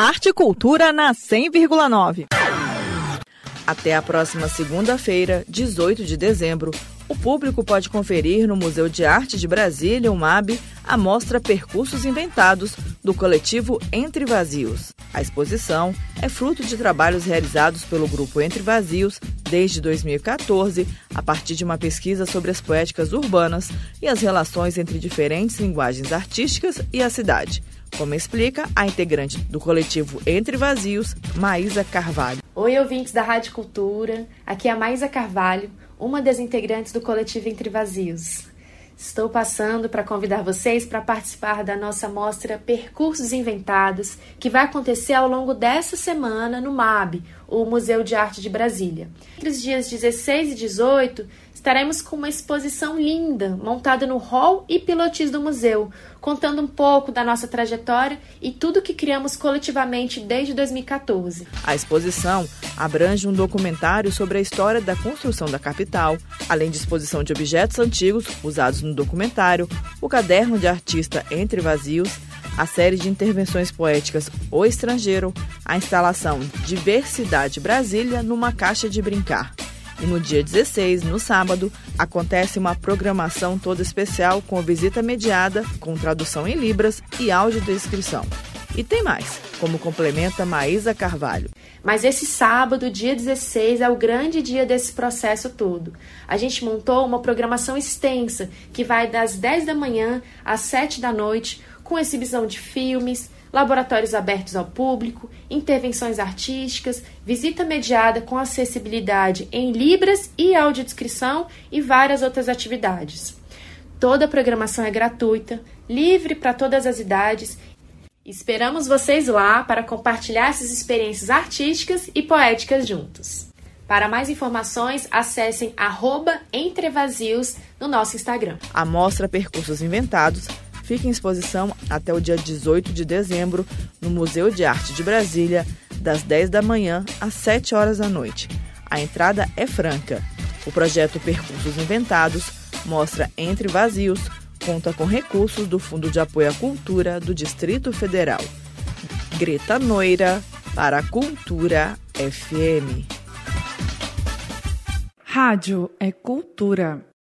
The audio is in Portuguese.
Arte e Cultura na 100,9. Até a próxima segunda-feira, 18 de dezembro, o público pode conferir no Museu de Arte de Brasília, o MAB, a mostra Percursos Inventados, do coletivo Entre Vazios. A exposição é fruto de trabalhos realizados pelo grupo Entre Vazios desde 2014, a partir de uma pesquisa sobre as poéticas urbanas e as relações entre diferentes linguagens artísticas e a cidade como explica a integrante do coletivo Entre Vazios, Maísa Carvalho. Oi, ouvintes da Rádio Cultura. Aqui é a Maísa Carvalho, uma das integrantes do coletivo Entre Vazios. Estou passando para convidar vocês para participar da nossa mostra Percursos Inventados, que vai acontecer ao longo dessa semana no MAB, o Museu de Arte de Brasília. Entre os dias 16 e 18, estaremos com uma exposição linda, montada no hall e pilotis do museu, contando um pouco da nossa trajetória e tudo que criamos coletivamente desde 2014. A exposição abrange um documentário sobre a história da construção da capital, além de exposição de objetos antigos usados no documentário, o caderno de artista Entre Vazios, a série de intervenções poéticas O Estrangeiro, a instalação Diversidade Brasília numa caixa de brincar. E no dia 16, no sábado, acontece uma programação toda especial com visita mediada, com tradução em Libras e audiodescrição. E tem mais, como complementa Maísa Carvalho. Mas esse sábado, dia 16, é o grande dia desse processo todo. A gente montou uma programação extensa que vai das 10 da manhã às 7 da noite, com exibição de filmes, laboratórios abertos ao público, intervenções artísticas, visita mediada com acessibilidade em Libras e audiodescrição e várias outras atividades. Toda a programação é gratuita, livre para todas as idades. Esperamos vocês lá para compartilhar essas experiências artísticas e poéticas juntos. Para mais informações, acessem Entrevazios no nosso Instagram. A mostra Percursos Inventados fica em exposição até o dia 18 de dezembro no Museu de Arte de Brasília, das 10 da manhã às 7 horas da noite. A entrada é franca. O projeto Percursos Inventados mostra Entre Vazios, conta com recursos do Fundo de Apoio à Cultura do Distrito Federal. Greta Noira, para a Cultura FM. Rádio é cultura.